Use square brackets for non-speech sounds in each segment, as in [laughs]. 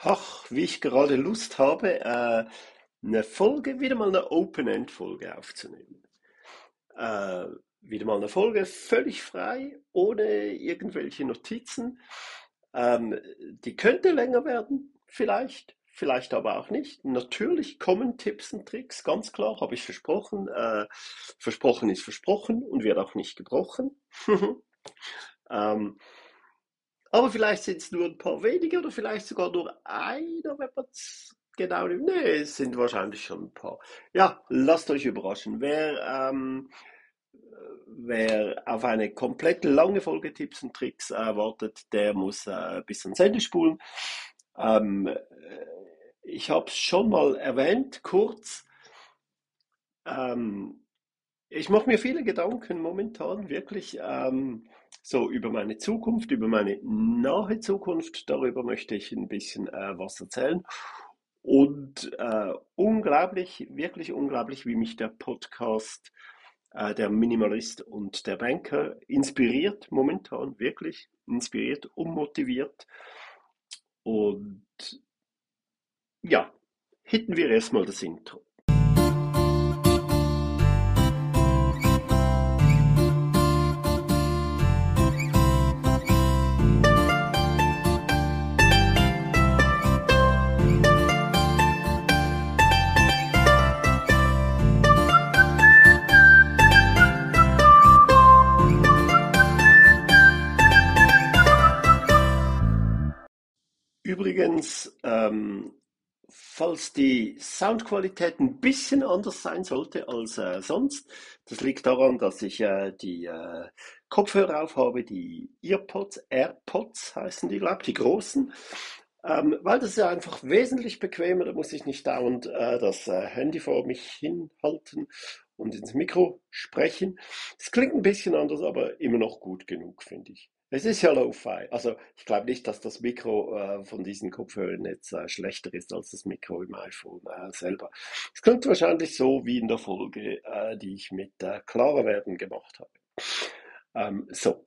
Ach, wie ich gerade Lust habe, äh, eine Folge, wieder mal eine Open-End-Folge aufzunehmen. Äh, wieder mal eine Folge völlig frei, ohne irgendwelche Notizen. Ähm, die könnte länger werden, vielleicht, vielleicht aber auch nicht. Natürlich kommen Tipps und Tricks, ganz klar, habe ich versprochen. Äh, versprochen ist versprochen und wird auch nicht gebrochen. [laughs] ähm, aber vielleicht sind es nur ein paar wenige oder vielleicht sogar nur einer, wenn man es genau nimmt. Nee, es sind wahrscheinlich schon ein paar. Ja, lasst euch überraschen. Wer, ähm, wer auf eine komplett lange Folge Tipps und Tricks erwartet, der muss äh, bis ans Ende spulen. Ähm, äh, ich habe es schon mal erwähnt, kurz. Ähm, ich mache mir viele Gedanken momentan, wirklich. Ähm, so über meine Zukunft, über meine nahe Zukunft. Darüber möchte ich ein bisschen äh, was erzählen. Und äh, unglaublich, wirklich unglaublich, wie mich der Podcast äh, der Minimalist und der Banker inspiriert momentan, wirklich inspiriert und motiviert. Und ja, hitten wir erstmal das Intro. Übrigens, ähm, falls die Soundqualität ein bisschen anders sein sollte als äh, sonst, das liegt daran, dass ich äh, die äh, Kopfhörer aufhabe, die Earpods, AirPods heißen die, glaube ich, die großen. Ähm, weil das ist einfach wesentlich bequemer, da muss ich nicht dauernd äh, das äh, Handy vor mich hinhalten und ins Mikro sprechen. Es klingt ein bisschen anders, aber immer noch gut genug, finde ich. Es ist ja Lo-Fi. Also ich glaube nicht, dass das Mikro äh, von diesen Kopfhörern jetzt äh, schlechter ist als das Mikro im iPhone äh, selber. Es klingt wahrscheinlich so wie in der Folge, äh, die ich mit äh, Klarer werden gemacht habe. Ähm, so.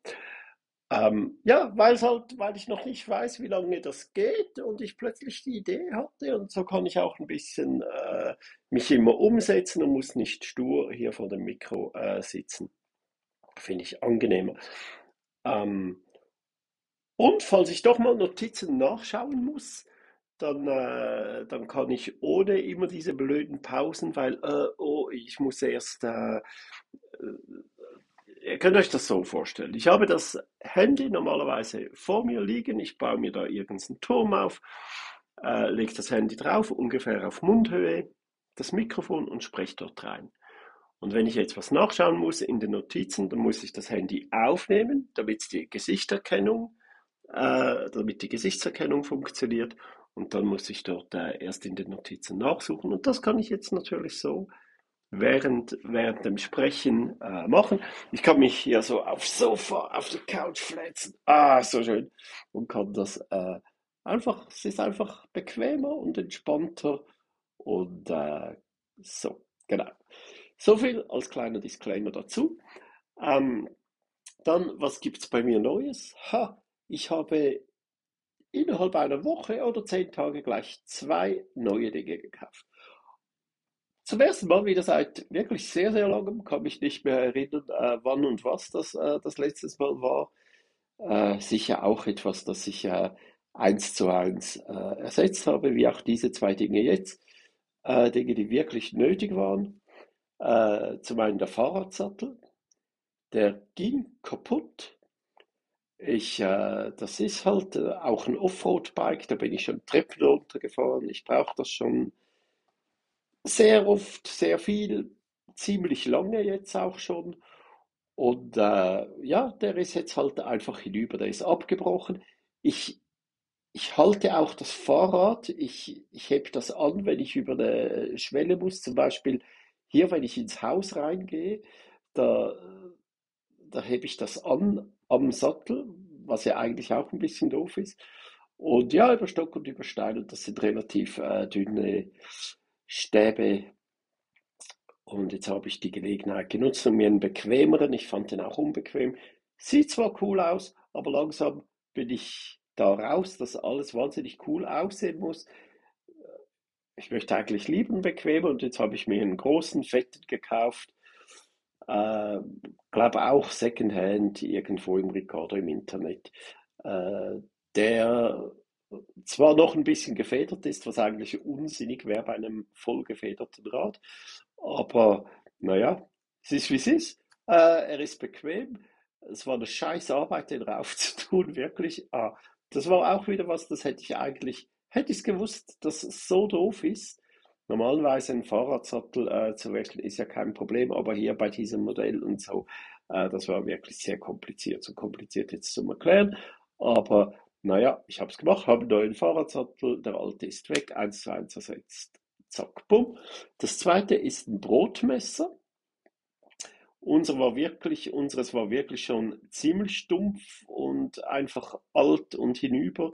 Ähm, ja, weil halt, weil ich noch nicht weiß, wie lange das geht und ich plötzlich die Idee hatte und so kann ich auch ein bisschen äh, mich immer umsetzen und muss nicht stur hier vor dem Mikro sitzen. Finde ich angenehmer. Ähm, und falls ich doch mal Notizen nachschauen muss, dann, äh, dann kann ich ohne immer diese blöden Pausen, weil, äh, oh, ich muss erst, äh, äh, ihr könnt euch das so vorstellen. Ich habe das Handy normalerweise vor mir liegen, ich baue mir da irgendeinen Turm auf, äh, lege das Handy drauf, ungefähr auf Mundhöhe, das Mikrofon und spreche dort rein. Und wenn ich jetzt was nachschauen muss in den Notizen, dann muss ich das Handy aufnehmen, damit die Gesichterkennung, äh, damit die Gesichtserkennung funktioniert. Und dann muss ich dort äh, erst in den Notizen nachsuchen. Und das kann ich jetzt natürlich so während, während dem Sprechen äh, machen. Ich kann mich hier so aufs Sofa, auf die Couch flätzen. Ah, so schön. Und kann das äh, einfach, es ist einfach bequemer und entspannter. Und äh, so, genau. So viel als kleiner Disclaimer dazu. Ähm, dann, was gibt es bei mir Neues? Ha, ich habe innerhalb einer Woche oder zehn Tage gleich zwei neue Dinge gekauft. Zum ersten Mal wieder seit wirklich sehr, sehr langem, kann mich nicht mehr erinnern, äh, wann und was das, äh, das letztes Mal war. Äh, sicher auch etwas, das ich äh, eins zu eins äh, ersetzt habe, wie auch diese zwei Dinge jetzt. Äh, Dinge, die wirklich nötig waren. Äh, zum einen der Fahrradsattel, der ging kaputt. Ich, äh, das ist halt äh, auch ein Offroad-Bike, da bin ich schon Treppen runtergefahren. Ich brauche das schon sehr oft, sehr viel, ziemlich lange jetzt auch schon. Und äh, ja, der ist jetzt halt einfach hinüber, der ist abgebrochen. Ich, ich halte auch das Fahrrad, ich, ich hebe das an, wenn ich über eine Schwelle muss, zum Beispiel hier, wenn ich ins Haus reingehe, da, da hebe ich das an am Sattel, was ja eigentlich auch ein bisschen doof ist. Und ja, über Stock und über Stein, und das sind relativ äh, dünne Stäbe. Und jetzt habe ich die Gelegenheit genutzt und mir einen bequemeren, ich fand den auch unbequem. Sieht zwar cool aus, aber langsam bin ich daraus, dass alles wahnsinnig cool aussehen muss. Ich möchte eigentlich lieber bequem und jetzt habe ich mir einen großen, fetten gekauft. Äh, glaube auch Secondhand irgendwo im Rekorder im Internet. Äh, der zwar noch ein bisschen gefedert ist, was eigentlich unsinnig wäre bei einem vollgefederten Rad, aber naja, es ist wie es ist. Äh, er ist bequem. Es war eine scheiß Arbeit, den raufzutun, [laughs] wirklich. Ah, das war auch wieder was, das hätte ich eigentlich, hätte ich es gewusst, dass es so doof ist. Normalerweise ein Fahrradsattel äh, zu wechseln ist ja kein Problem, aber hier bei diesem Modell und so, äh, das war wirklich sehr kompliziert. So kompliziert jetzt zum Erklären. Aber naja, ich habe es gemacht, habe einen neuen Fahrradsattel, der alte ist weg, eins zu eins ersetzt. Zack, bumm. Das zweite ist ein Brotmesser. Unser war wirklich, unseres war wirklich schon ziemlich stumpf und einfach alt und hinüber.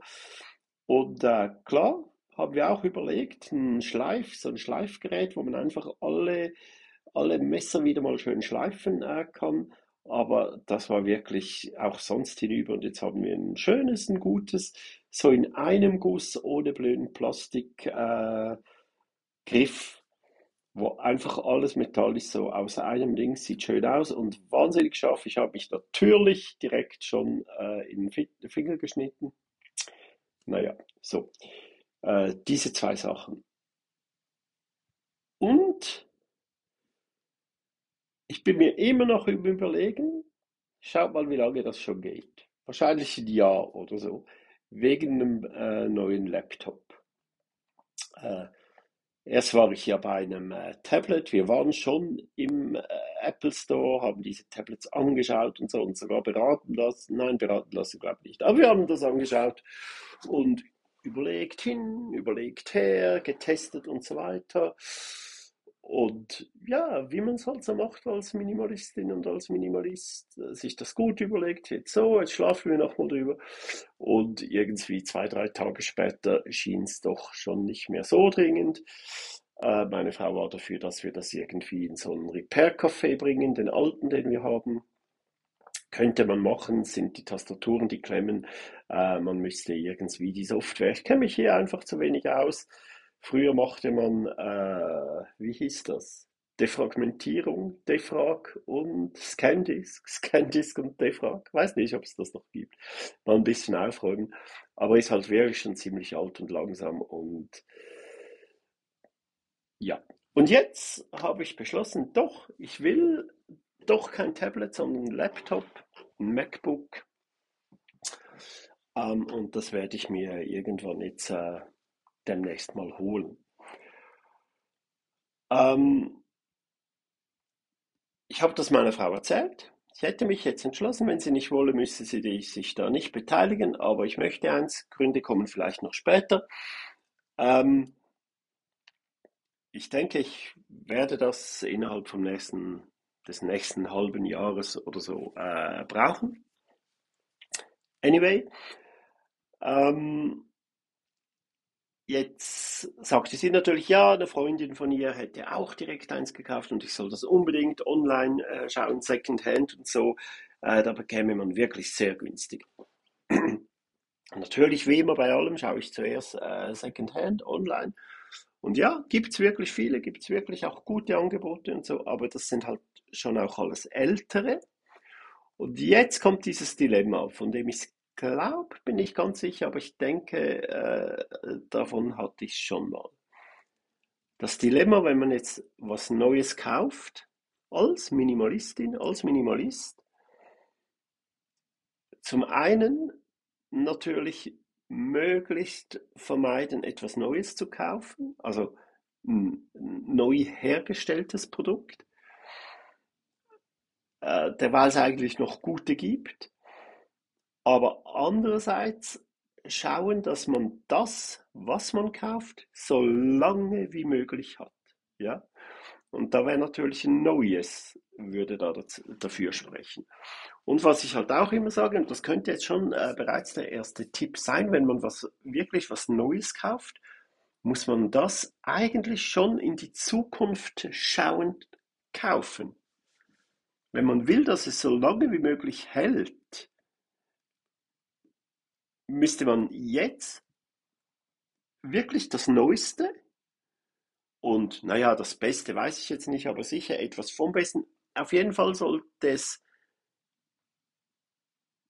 Und äh, klar, haben wir auch überlegt, ein Schleif, so ein Schleifgerät, wo man einfach alle, alle Messer wieder mal schön schleifen äh, kann. Aber das war wirklich auch sonst hinüber. Und jetzt haben wir ein schönes, ein gutes, so in einem Guss, ohne blöden Plastikgriff, äh, wo einfach alles Metall ist, so aus einem Ding, sieht schön aus und wahnsinnig scharf. Ich habe mich natürlich direkt schon äh, in den Finger geschnitten. Naja, so. Äh, diese zwei Sachen. Und ich bin mir immer noch Überlegen, schaut mal, wie lange das schon geht. Wahrscheinlich ein Jahr oder so, wegen einem äh, neuen Laptop. Äh, erst war ich ja bei einem äh, Tablet, wir waren schon im äh, Apple Store, haben diese Tablets angeschaut und so und sogar beraten lassen. Nein, beraten lassen glaube ich nicht, aber wir haben das angeschaut und überlegt hin, überlegt her, getestet und so weiter. Und ja, wie man es halt so macht als Minimalistin und als Minimalist, äh, sich das gut überlegt, jetzt so, jetzt schlafen wir nochmal drüber. Und irgendwie zwei, drei Tage später schien es doch schon nicht mehr so dringend. Äh, meine Frau war dafür, dass wir das irgendwie in so einen Repair-Café bringen, den alten, den wir haben. Könnte man machen, sind die Tastaturen, die klemmen. Äh, man müsste irgendwie die Software. Ich kenne mich hier einfach zu wenig aus. Früher machte man, äh, wie hieß das? Defragmentierung, Defrag und Scandisk, [laughs] Scandisk und Defrag. Weiß nicht, ob es das noch gibt. Mal ein bisschen aufräumen. Aber ist halt wirklich schon ziemlich alt und langsam und ja. Und jetzt habe ich beschlossen, doch, ich will doch kein Tablet, sondern ein Laptop, ein MacBook. Ähm, und das werde ich mir irgendwann jetzt äh, demnächst mal holen. Ähm, ich habe das meiner Frau erzählt. Ich hätte mich jetzt entschlossen, wenn sie nicht wolle, müsste sie sich da nicht beteiligen, aber ich möchte eins. Gründe kommen vielleicht noch später. Ähm, ich denke, ich werde das innerhalb vom nächsten des nächsten halben Jahres oder so äh, brauchen. Anyway, ähm, jetzt sagte sie natürlich, ja, eine Freundin von ihr hätte auch direkt eins gekauft und ich soll das unbedingt online äh, schauen, Secondhand und so. Äh, da bekäme man wirklich sehr günstig. [clears throat] natürlich, wie immer bei allem, schaue ich zuerst äh, Secondhand online. Und ja, gibt es wirklich viele, gibt es wirklich auch gute Angebote und so, aber das sind halt schon auch alles ältere. Und jetzt kommt dieses Dilemma, von dem ich glaube, bin ich ganz sicher, aber ich denke, äh, davon hatte ich schon mal. Das Dilemma, wenn man jetzt was Neues kauft, als Minimalistin, als Minimalist, zum einen natürlich möglichst vermeiden, etwas Neues zu kaufen, also ein neu hergestelltes Produkt äh, derweil es eigentlich noch gute gibt. Aber andererseits schauen, dass man das, was man kauft, so lange wie möglich hat. Ja? Und da wäre natürlich ein neues, würde da dafür sprechen. Und was ich halt auch immer sage, und das könnte jetzt schon äh, bereits der erste Tipp sein, wenn man was wirklich was Neues kauft, muss man das eigentlich schon in die Zukunft schauend kaufen. Wenn man will, dass es so lange wie möglich hält, müsste man jetzt wirklich das Neueste und naja, das Beste weiß ich jetzt nicht, aber sicher etwas vom Besten. Auf jeden Fall sollte es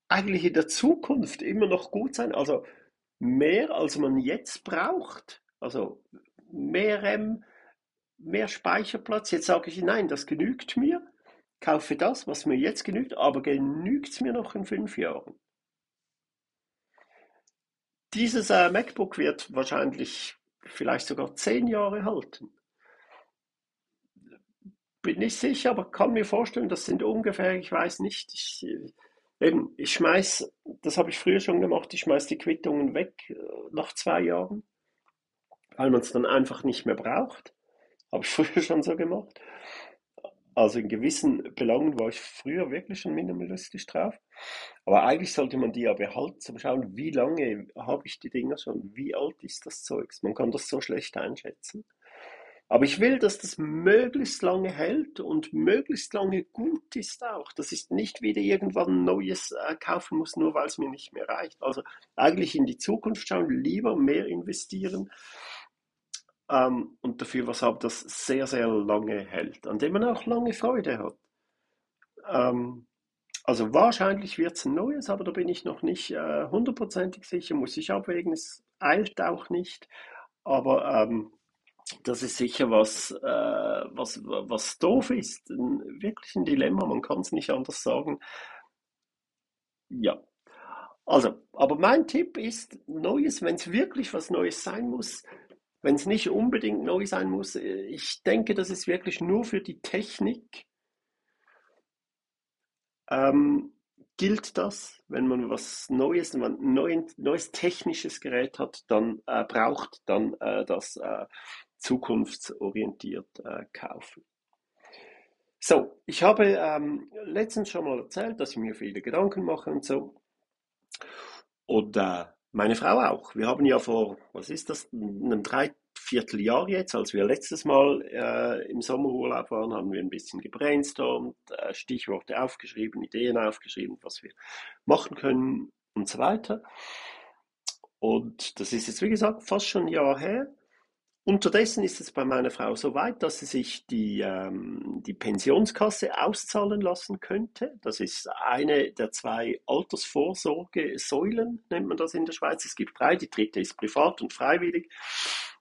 eigentlich in der Zukunft immer noch gut sein. Also mehr als man jetzt braucht. Also mehr RAM, mehr Speicherplatz. Jetzt sage ich, nein, das genügt mir. Kaufe das, was mir jetzt genügt, aber genügt es mir noch in fünf Jahren? Dieses äh, MacBook wird wahrscheinlich vielleicht sogar zehn Jahre halten. Bin nicht sicher, aber kann mir vorstellen, das sind ungefähr, ich weiß nicht, ich, eben, ich schmeiß, das habe ich früher schon gemacht, ich schmeiß die Quittungen weg äh, nach zwei Jahren, weil man es dann einfach nicht mehr braucht. Habe ich [laughs] früher schon so gemacht. Also in gewissen Belangen war ich früher wirklich schon minimalistisch drauf. Aber eigentlich sollte man die ja behalten, zum schauen, wie lange habe ich die Dinger schon, wie alt ist das Zeugs. Man kann das so schlecht einschätzen. Aber ich will, dass das möglichst lange hält und möglichst lange gut ist auch. Das ist nicht wieder irgendwann neues äh, kaufen muss, nur weil es mir nicht mehr reicht. Also eigentlich in die Zukunft schauen, lieber mehr investieren ähm, und dafür was haben, das sehr, sehr lange hält, an dem man auch lange Freude hat. Ähm, also wahrscheinlich wird es ein neues, aber da bin ich noch nicht äh, hundertprozentig sicher, muss ich abwägen, es eilt auch nicht, aber ähm, das ist sicher was, äh, was, was doof ist, ein, wirklich ein Dilemma, man kann es nicht anders sagen. Ja, also, aber mein Tipp ist, Neues, wenn es wirklich was Neues sein muss, wenn es nicht unbedingt neu sein muss, äh, ich denke, das ist wirklich nur für die Technik. Ähm, gilt das, wenn man was Neues, wenn man ein neuen, neues technisches Gerät hat, dann äh, braucht dann äh, das äh, zukunftsorientiert äh, kaufen. So, ich habe ähm, letztens schon mal erzählt, dass ich mir viele Gedanken mache und so. Und äh, meine Frau auch. Wir haben ja vor, was ist das, einem Dreivierteljahr jetzt, als wir letztes Mal äh, im Sommerurlaub waren, haben wir ein bisschen gebrainstormt, äh, Stichworte aufgeschrieben, Ideen aufgeschrieben, was wir machen können und so weiter. Und das ist jetzt, wie gesagt, fast schon ein Jahr her. Unterdessen ist es bei meiner Frau so weit, dass sie sich die, ähm, die Pensionskasse auszahlen lassen könnte. Das ist eine der zwei Altersvorsorgesäulen, nennt man das in der Schweiz. Es gibt drei, die dritte ist privat und freiwillig.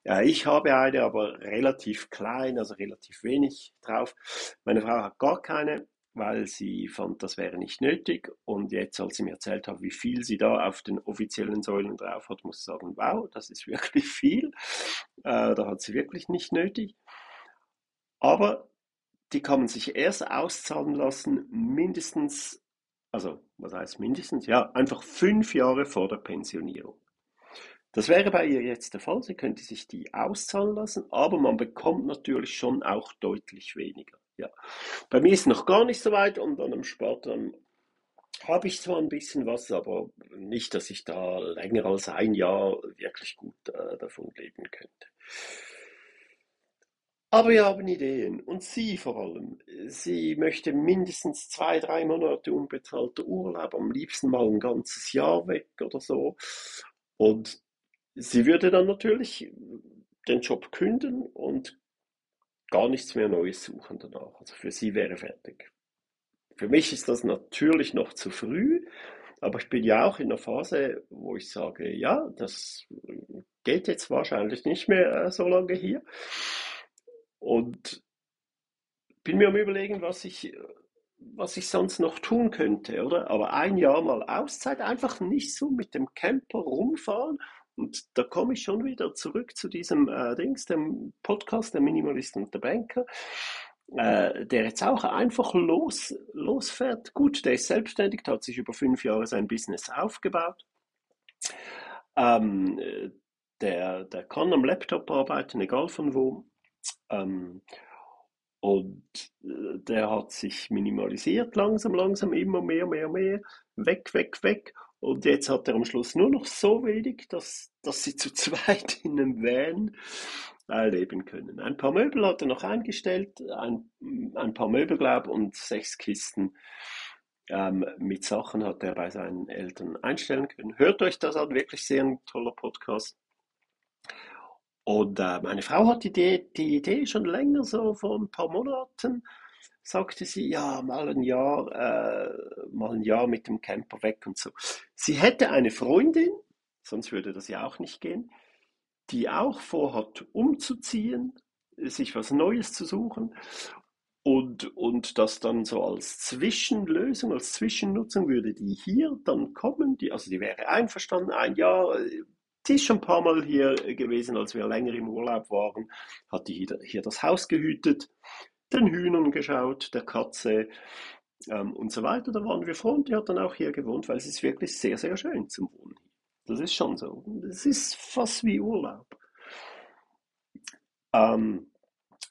Ja, ich habe eine, aber relativ klein, also relativ wenig drauf. Meine Frau hat gar keine weil sie fand, das wäre nicht nötig. Und jetzt, als sie mir erzählt hat, wie viel sie da auf den offiziellen Säulen drauf hat, muss ich sagen, wow, das ist [laughs] wirklich viel. Äh, da hat sie wirklich nicht nötig. Aber die kann man sich erst auszahlen lassen, mindestens, also was heißt mindestens? Ja, einfach fünf Jahre vor der Pensionierung. Das wäre bei ihr jetzt der Fall. Sie könnte sich die auszahlen lassen, aber man bekommt natürlich schon auch deutlich weniger. Ja. Bei mir ist noch gar nicht so weit und an einem Sport habe ich zwar ein bisschen was, aber nicht, dass ich da länger als ein Jahr wirklich gut äh, davon leben könnte. Aber wir haben Ideen und sie vor allem. Sie möchte mindestens zwei, drei Monate unbezahlter Urlaub, am liebsten mal ein ganzes Jahr weg oder so. Und sie würde dann natürlich den Job künden und gar nichts mehr Neues suchen danach. Also für sie wäre fertig. Für mich ist das natürlich noch zu früh, aber ich bin ja auch in der Phase, wo ich sage, ja, das geht jetzt wahrscheinlich nicht mehr äh, so lange hier. Und bin mir am überlegen, was ich, was ich sonst noch tun könnte, oder? Aber ein Jahr mal Auszeit, einfach nicht so mit dem Camper rumfahren, und da komme ich schon wieder zurück zu diesem äh, Dings, dem Podcast, der Minimalist und der Banker, äh, der jetzt auch einfach los, losfährt. Gut, der ist selbstständig, hat sich über fünf Jahre sein Business aufgebaut. Ähm, der, der kann am Laptop arbeiten, egal von wo. Ähm, und äh, der hat sich minimalisiert, langsam, langsam, immer mehr, mehr, mehr, weg, weg, weg. Und jetzt hat er am Schluss nur noch so wenig, dass, dass sie zu [laughs] zweit in einem Van äh, leben können. Ein paar Möbel hat er noch eingestellt, ein, ein paar Möbel, glaube und sechs Kisten ähm, mit Sachen hat er bei seinen Eltern einstellen können. Hört euch das an, wirklich sehr ein toller Podcast. Und äh, meine Frau hat die Idee, die Idee schon länger, so vor ein paar Monaten, sagte sie, ja, mal ein Jahr, äh, mal ein Jahr mit dem Camper weg und so. Sie hätte eine Freundin, sonst würde das ja auch nicht gehen, die auch vorhat, umzuziehen, sich was Neues zu suchen und, und das dann so als Zwischenlösung, als Zwischennutzung würde die hier dann kommen, die, also die wäre einverstanden, ein Jahr, die ist schon ein paar Mal hier gewesen, als wir länger im Urlaub waren, hat die hier, hier das Haus gehütet, den Hühnern geschaut, der Katze ähm, und so weiter. Da waren wir froh und die hat dann auch hier gewohnt, weil es ist wirklich sehr, sehr schön zum Wohnen. Das ist schon so. Es ist fast wie Urlaub. Ähm,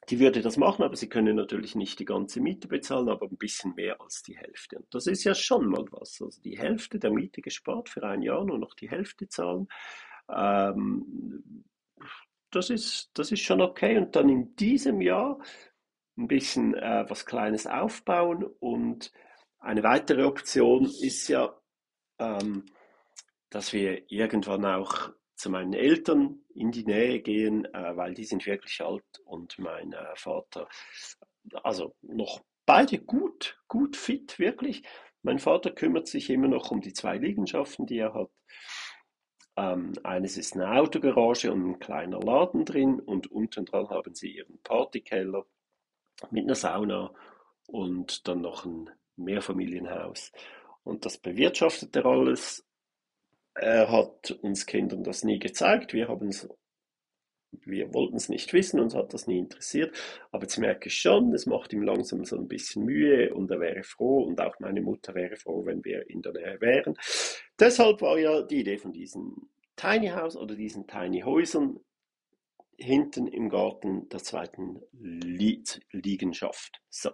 die würde das machen, aber sie können natürlich nicht die ganze Miete bezahlen, aber ein bisschen mehr als die Hälfte. Und das ist ja schon mal was. Also die Hälfte der Miete gespart für ein Jahr, nur noch die Hälfte zahlen. Ähm, das, ist, das ist schon okay. Und dann in diesem Jahr ein bisschen äh, was Kleines aufbauen. Und eine weitere Option ist ja, ähm, dass wir irgendwann auch zu meinen Eltern in die Nähe gehen, äh, weil die sind wirklich alt und mein äh, Vater, also noch beide gut, gut fit, wirklich. Mein Vater kümmert sich immer noch um die zwei Liegenschaften, die er hat. Ähm, eines ist eine Autogarage und ein kleiner Laden drin und unten dran haben sie ihren Partykeller mit einer Sauna und dann noch ein Mehrfamilienhaus. Und das bewirtschaftet er alles er hat uns Kindern das nie gezeigt. Wir haben es, wir wollten es nicht wissen, uns hat das nie interessiert. Aber jetzt merke ich schon, es macht ihm langsam so ein bisschen Mühe und er wäre froh und auch meine Mutter wäre froh, wenn wir in der Nähe wären. Deshalb war ja die Idee von diesem Tiny House oder diesen Tiny Häusern hinten im Garten der zweiten Liegenschaft. So.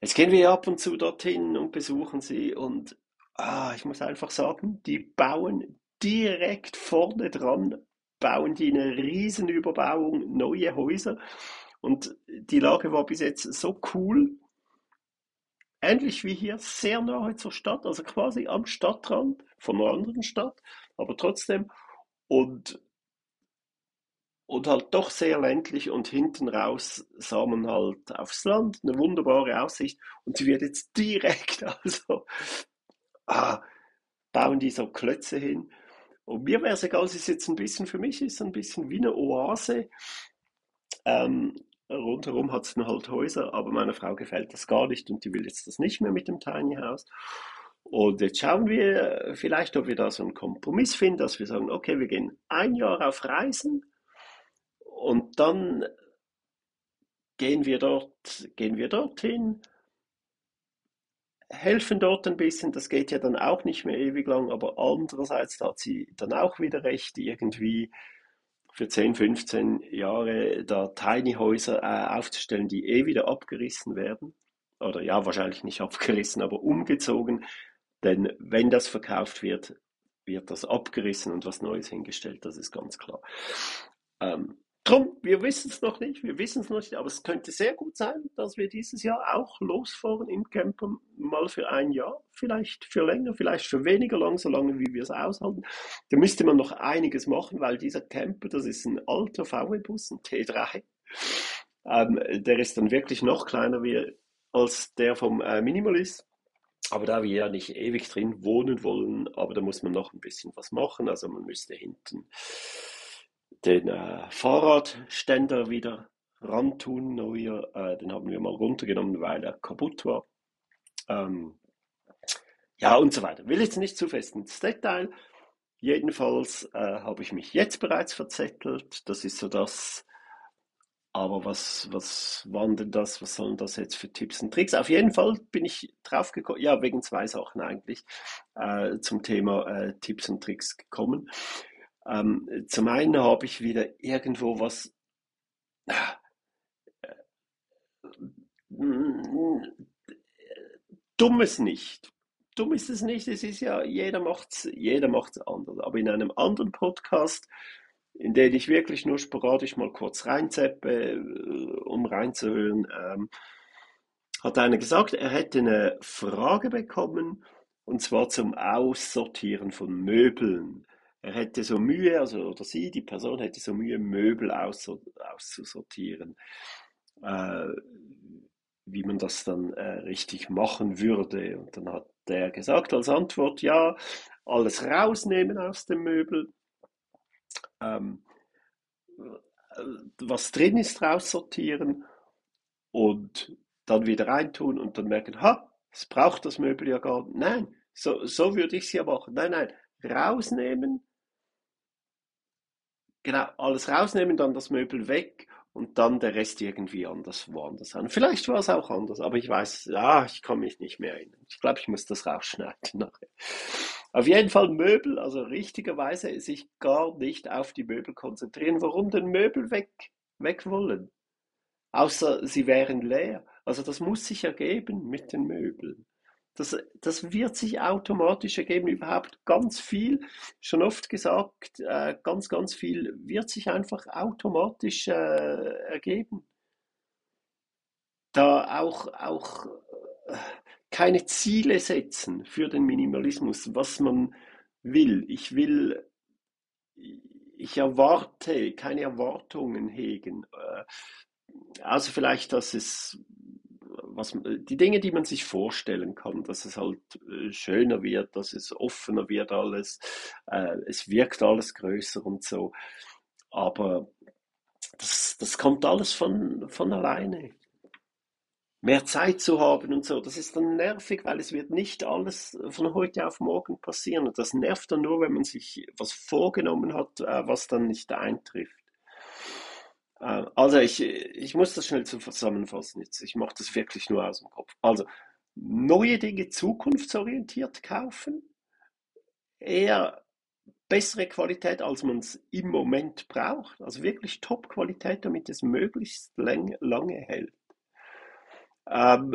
Jetzt gehen wir ab und zu dorthin und besuchen sie und ah, ich muss einfach sagen, die bauen direkt vorne dran, bauen die eine riesen Überbauung, neue Häuser. Und die Lage war bis jetzt so cool, ähnlich wie hier, sehr nahe zur Stadt, also quasi am Stadtrand von einer anderen Stadt, aber trotzdem. Und, und halt doch sehr ländlich und hinten raus sah man halt aufs Land, eine wunderbare Aussicht und sie wird jetzt [laughs] direkt, also ah, bauen die so Klötze hin. Und mir wäre es egal, es ist jetzt ein bisschen, für mich ist ein bisschen wie eine Oase. Ähm, rundherum hat es halt Häuser, aber meiner Frau gefällt das gar nicht und die will jetzt das nicht mehr mit dem Tiny House. Und jetzt schauen wir vielleicht, ob wir da so einen Kompromiss finden, dass wir sagen, okay, wir gehen ein Jahr auf Reisen und dann gehen wir dort, gehen wir dorthin helfen dort ein bisschen, das geht ja dann auch nicht mehr ewig lang, aber andererseits hat sie dann auch wieder recht, irgendwie für 10, 15 Jahre da Tiny Häuser äh, aufzustellen, die eh wieder abgerissen werden. Oder ja, wahrscheinlich nicht abgerissen, aber umgezogen. Denn wenn das verkauft wird, wird das abgerissen und was Neues hingestellt, das ist ganz klar. Ähm, Drum, wir wissen es noch nicht, wir wissen es noch nicht, aber es könnte sehr gut sein, dass wir dieses Jahr auch losfahren im Camper, mal für ein Jahr, vielleicht für länger, vielleicht für weniger lang, so lange wie wir es aushalten. Da müsste man noch einiges machen, weil dieser Camper, das ist ein alter VW-Bus, ein T3. Ähm, der ist dann wirklich noch kleiner wie, als der vom äh, Minimalist. Aber da wir ja nicht ewig drin wohnen wollen, aber da muss man noch ein bisschen was machen. Also man müsste hinten den äh, Fahrradständer wieder rantun, neuer. Äh, den haben wir mal runtergenommen, weil er kaputt war. Ähm, ja, und so weiter. Will jetzt nicht zu fest ins Detail. Jedenfalls äh, habe ich mich jetzt bereits verzettelt. Das ist so das. Aber was, was waren denn das? Was sollen das jetzt für Tipps und Tricks? Auf jeden Fall bin ich drauf gekommen, ja, wegen zwei Sachen eigentlich, äh, zum Thema äh, Tipps und Tricks gekommen. Ähm, zum einen habe ich wieder irgendwo was äh, Dummes nicht. Dumm ist es nicht, es ist ja, jeder macht's, jeder macht's anders. Aber in einem anderen Podcast, in den ich wirklich nur sporadisch mal kurz reinzeppe, äh, um reinzuhören, ähm, hat einer gesagt, er hätte eine Frage bekommen, und zwar zum Aussortieren von Möbeln. Er hätte so Mühe, also oder sie, die Person hätte so Mühe, Möbel auszusortieren. Äh, wie man das dann äh, richtig machen würde. Und dann hat der gesagt als Antwort, ja, alles rausnehmen aus dem Möbel, ähm, was drin ist, raussortieren und dann wieder reintun und dann merken, ha, es braucht das Möbel ja gar nicht. Nein, so, so würde ich es ja machen. Nein, nein, rausnehmen, genau, alles rausnehmen, dann das Möbel weg und dann der Rest irgendwie anders woanders an. Vielleicht war es auch anders, aber ich weiß, ja, ich kann mich nicht mehr erinnern. Ich glaube, ich muss das rausschneiden nachher. Auf jeden Fall Möbel, also richtigerweise sich gar nicht auf die Möbel konzentrieren. Warum denn Möbel weg, weg wollen? Außer sie wären leer. Also das muss sich ergeben mit den Möbeln. Das, das wird sich automatisch ergeben, überhaupt ganz viel, schon oft gesagt, äh, ganz, ganz viel wird sich einfach automatisch äh, ergeben. Da auch, auch äh, keine Ziele setzen für den Minimalismus, was man will. Ich will, ich erwarte, keine Erwartungen hegen. Äh, also vielleicht, dass es was, die Dinge, die man sich vorstellen kann, dass es halt äh, schöner wird, dass es offener wird alles, äh, es wirkt alles größer und so. Aber das, das kommt alles von, von alleine. Mehr Zeit zu haben und so, das ist dann nervig, weil es wird nicht alles von heute auf morgen passieren. Und das nervt dann nur, wenn man sich was vorgenommen hat, äh, was dann nicht eintrifft. Äh, also ich, ich muss das schnell zusammenfassen jetzt. Ich mache das wirklich nur aus dem Kopf. Also neue Dinge zukunftsorientiert kaufen, eher bessere Qualität, als man es im Moment braucht. Also wirklich Top-Qualität, damit es möglichst lang, lange hält. Ähm,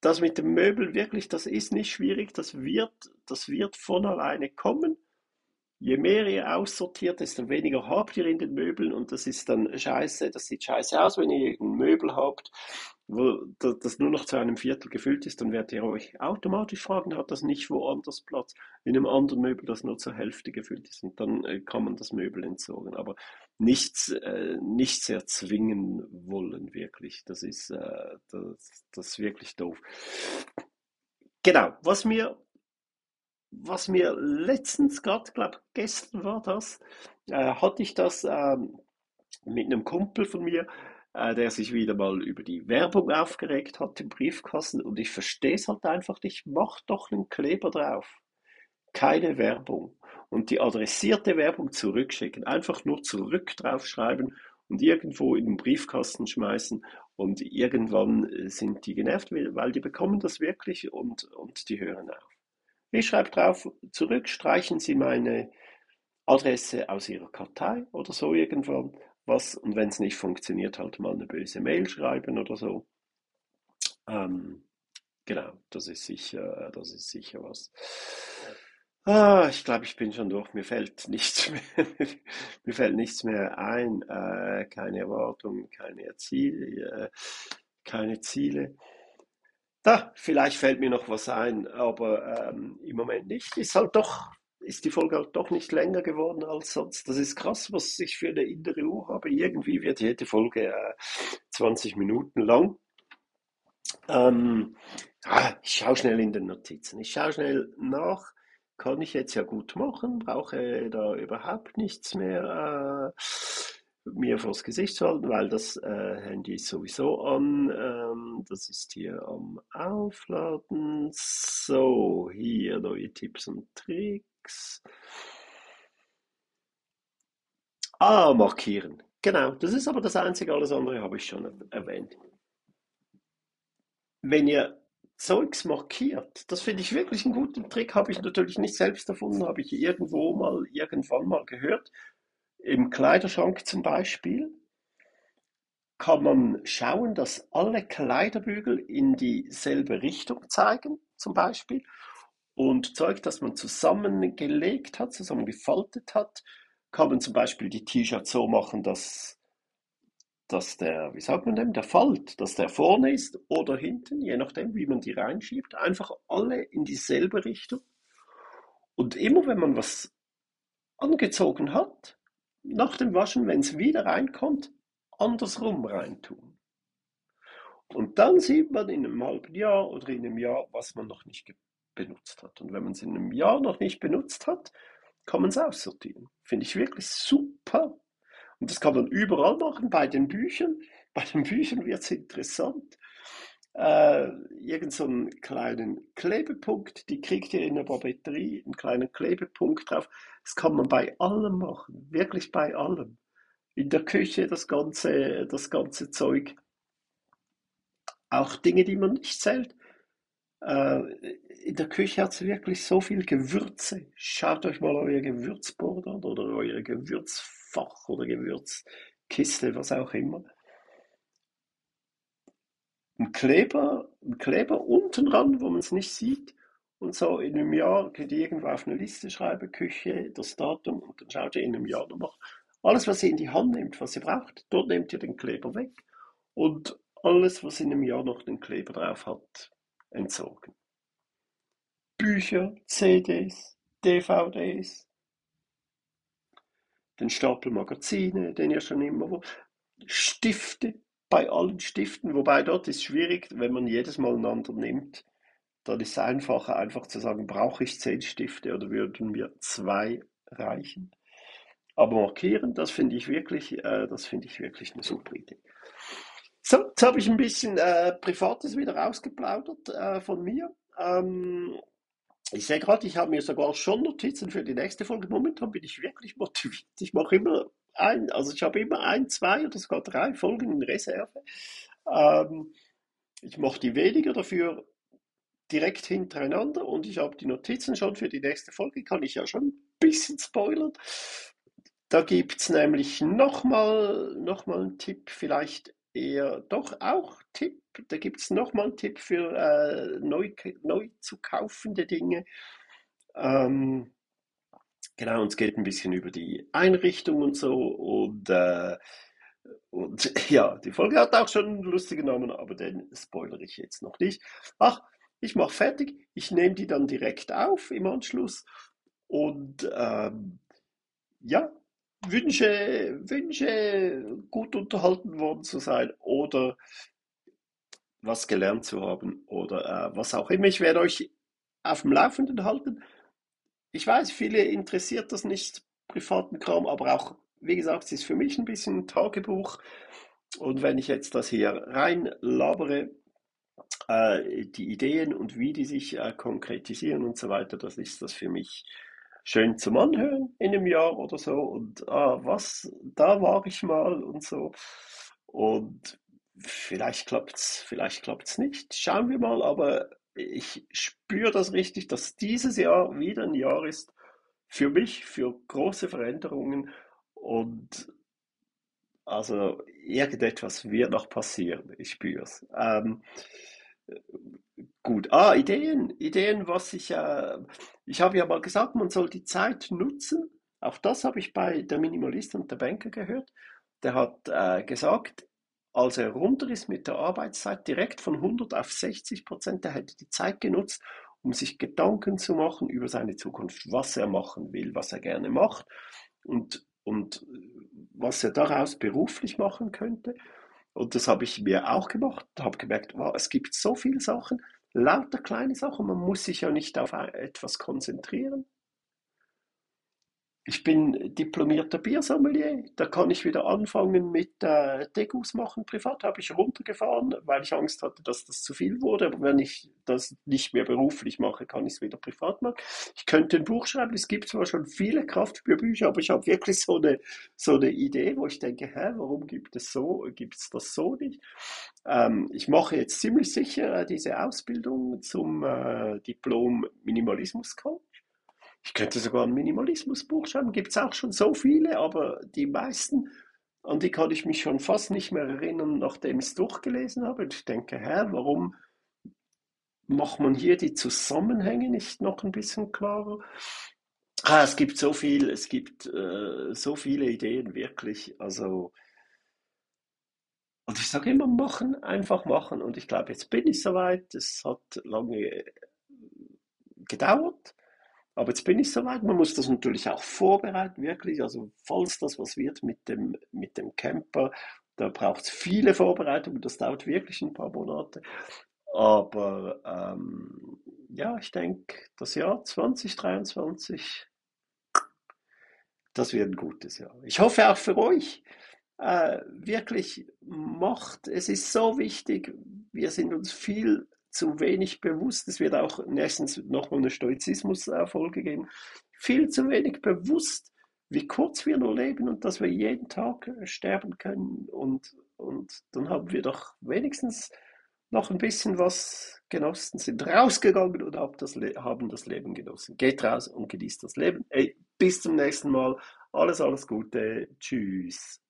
das mit dem Möbel wirklich, das ist nicht schwierig, das wird, das wird von alleine kommen je mehr ihr aussortiert, desto weniger habt ihr in den Möbeln. Und das ist dann scheiße, das sieht scheiße aus, wenn ihr ein Möbel habt, wo das nur noch zu einem Viertel gefüllt ist, dann werdet ihr euch automatisch fragen, hat das nicht woanders Platz? In einem anderen Möbel, das nur zur Hälfte gefüllt ist. Und dann äh, kann man das Möbel entsorgen, aber nichts, äh, nichts erzwingen wollen wirklich, das ist, äh, das, das ist wirklich doof. Genau, was mir was mir letztens gerade, glaube gestern war das, äh, hatte ich das ähm, mit einem Kumpel von mir, äh, der sich wieder mal über die Werbung aufgeregt hat im Briefkasten und ich verstehe es halt einfach nicht. Mach doch einen Kleber drauf. Keine Werbung. Und die adressierte Werbung zurückschicken. Einfach nur zurück draufschreiben und irgendwo in den Briefkasten schmeißen und irgendwann äh, sind die genervt, weil die bekommen das wirklich und, und die hören auf. Ich schreibe drauf, zurück, streichen Sie meine Adresse aus Ihrer Kartei oder so irgendwann was. Und wenn es nicht funktioniert, halt mal eine böse Mail schreiben oder so. Ähm, genau, das ist sicher, das ist sicher was. Ah, ich glaube, ich bin schon durch. Mir fällt nichts [laughs] mehr, mir fällt nichts mehr ein. Äh, keine Erwartungen, keine Ziele, äh, keine Ziele. Da, vielleicht fällt mir noch was ein, aber ähm, im Moment nicht. Ist halt doch, ist die Folge halt doch nicht länger geworden als sonst. Das ist krass, was ich für eine innere Uhr habe. Irgendwie wird jede Folge äh, 20 Minuten lang. Ähm, ah, ich schaue schnell in den Notizen. Ich schaue schnell nach. Kann ich jetzt ja gut machen, brauche da überhaupt nichts mehr. Äh, mir vors Gesicht zu halten, weil das äh, Handy ist sowieso an. Ähm, das ist hier am Aufladen. So, hier neue Tipps und Tricks. Ah, markieren. Genau, das ist aber das Einzige, alles andere habe ich schon erwähnt. Wenn ihr Zeugs markiert, das finde ich wirklich einen guten Trick, habe ich natürlich nicht selbst erfunden, habe ich irgendwo mal, irgendwann mal gehört. Im Kleiderschrank zum Beispiel kann man schauen, dass alle Kleiderbügel in dieselbe Richtung zeigen, zum Beispiel. Und Zeug, das man zusammengelegt hat, zusammengefaltet hat, kann man zum Beispiel die T-Shirts so machen, dass, dass der, wie sagt man dem, der Falt, dass der vorne ist oder hinten, je nachdem, wie man die reinschiebt, einfach alle in dieselbe Richtung. Und immer wenn man was angezogen hat, nach dem Waschen, wenn es wieder reinkommt, andersrum reintun. Und dann sieht man in einem halben Jahr oder in einem Jahr, was man noch nicht benutzt hat. Und wenn man es in einem Jahr noch nicht benutzt hat, kann man es aussortieren. Finde ich wirklich super. Und das kann man überall machen, bei den Büchern. Bei den Büchern wird es interessant. Äh, irgend so einen kleinen Klebepunkt, die kriegt ihr in der Papeterie, einen kleinen Klebepunkt drauf. Das kann man bei allem machen, wirklich bei allem. In der Küche das ganze, das ganze Zeug. Auch Dinge, die man nicht zählt. Äh, in der Küche hat es wirklich so viel Gewürze. Schaut euch mal euer Gewürzboard an oder euer Gewürzfach oder Gewürzkiste, was auch immer. Ein Kleber, ein Kleber unten ran, wo man es nicht sieht. Und so in einem Jahr könnt ihr irgendwo auf eine Liste schreiben, Küche, das Datum, und dann schaut ihr in einem Jahr nochmal. Alles, was ihr in die Hand nehmt, was ihr braucht, dort nehmt ihr den Kleber weg. Und alles, was in einem Jahr noch den Kleber drauf hat, entsorgen. Bücher, CDs, DVDs, den Stapel Magazine, den ihr schon immer wollt, Stifte, bei allen Stiften, wobei dort ist schwierig, wenn man jedes Mal einander nimmt, dann ist es einfacher, einfach zu sagen, brauche ich zehn Stifte oder würden mir zwei reichen. Aber markieren, das finde ich wirklich, äh, das finde ich wirklich eine super Idee. So, jetzt habe ich ein bisschen äh, Privates wieder rausgeplaudert äh, von mir. Ähm, ich sehe gerade, ich habe mir sogar schon Notizen für die nächste Folge. Momentan bin ich wirklich motiviert. Ich mache immer ein, also ich habe immer ein, zwei oder sogar drei Folgen in Reserve. Ähm, ich mache die weniger dafür direkt hintereinander und ich habe die Notizen schon für die nächste Folge, kann ich ja schon ein bisschen spoilern. Da gibt es nämlich nochmal noch mal einen Tipp, vielleicht eher doch auch Tipp. Da gibt es nochmal einen Tipp für äh, neu, neu zu kaufende Dinge. Ähm, genau, und es geht ein bisschen über die Einrichtung und so. Und, äh, und [laughs] ja, die Folge hat auch schon einen lustigen Namen, aber den spoilere ich jetzt noch nicht. Ach, ich mache fertig. Ich nehme die dann direkt auf im Anschluss. Und ähm, ja, wünsche, wünsche, gut unterhalten worden zu sein oder was gelernt zu haben oder äh, was auch immer. Ich werde euch auf dem Laufenden halten. Ich weiß, viele interessiert das nicht, privaten Kram, aber auch, wie gesagt, es ist für mich ein bisschen ein Tagebuch. Und wenn ich jetzt das hier rein labere, äh, die Ideen und wie die sich äh, konkretisieren und so weiter, das ist das für mich schön zum Anhören in einem Jahr oder so und ah, was, da war ich mal und so. Und vielleicht klappt's, vielleicht klappt's nicht. Schauen wir mal, aber ich spüre das richtig, dass dieses Jahr wieder ein Jahr ist für mich, für große Veränderungen und also irgendetwas wird noch passieren, ich spüre es. Ähm, Gut. Ah, Ideen. Ideen, was ich, äh, ich habe ja mal gesagt, man soll die Zeit nutzen. Auch das habe ich bei der Minimalist und der Banker gehört. Der hat äh, gesagt, als er runter ist mit der Arbeitszeit, direkt von 100 auf 60 Prozent, der hätte die Zeit genutzt, um sich Gedanken zu machen über seine Zukunft, was er machen will, was er gerne macht und, und was er daraus beruflich machen könnte. Und das habe ich mir auch gemacht, habe gemerkt, wow, es gibt so viele Sachen, lauter kleine Sachen. Man muss sich ja nicht auf etwas konzentrieren. Ich bin diplomierter Biersommelier, da kann ich wieder anfangen mit äh, Degus machen. Privat habe ich runtergefahren, weil ich Angst hatte, dass das zu viel wurde. Aber wenn ich das nicht mehr beruflich mache, kann ich es wieder privat machen. Ich könnte ein Buch schreiben. Es gibt zwar schon viele Kraftbücher, aber ich habe wirklich so eine, so eine Idee, wo ich denke, hä, warum gibt es so, gibt das so nicht? Ähm, ich mache jetzt ziemlich sicher äh, diese Ausbildung zum äh, Diplom Minimalismus Coach. Ich könnte sogar ein Minimalismusbuch schreiben, gibt es auch schon so viele, aber die meisten, an die kann ich mich schon fast nicht mehr erinnern, nachdem ich es durchgelesen habe. Und ich denke, hä, warum macht man hier die Zusammenhänge nicht noch ein bisschen klarer? Ah, es gibt so viel, es gibt äh, so viele Ideen, wirklich. Also Und ich sage immer, machen, einfach machen. Und ich glaube, jetzt bin ich soweit. Es hat lange gedauert, aber jetzt bin ich soweit. Man muss das natürlich auch vorbereiten, wirklich. Also, falls das was wird mit dem, mit dem Camper, da braucht es viele Vorbereitungen. Das dauert wirklich ein paar Monate. Aber ähm, ja, ich denke, das Jahr 2023, das wird ein gutes Jahr. Ich hoffe auch für euch. Äh, wirklich macht, es ist so wichtig, wir sind uns viel zu wenig bewusst. Es wird auch nächstens nochmal eine Stoizismus-Folge geben. Viel zu wenig bewusst, wie kurz wir nur leben und dass wir jeden Tag sterben können. Und, und dann haben wir doch wenigstens noch ein bisschen was genossen, sind rausgegangen und haben das, haben das Leben genossen. Geht raus und genießt das Leben. Ey, bis zum nächsten Mal. Alles, alles Gute. Tschüss.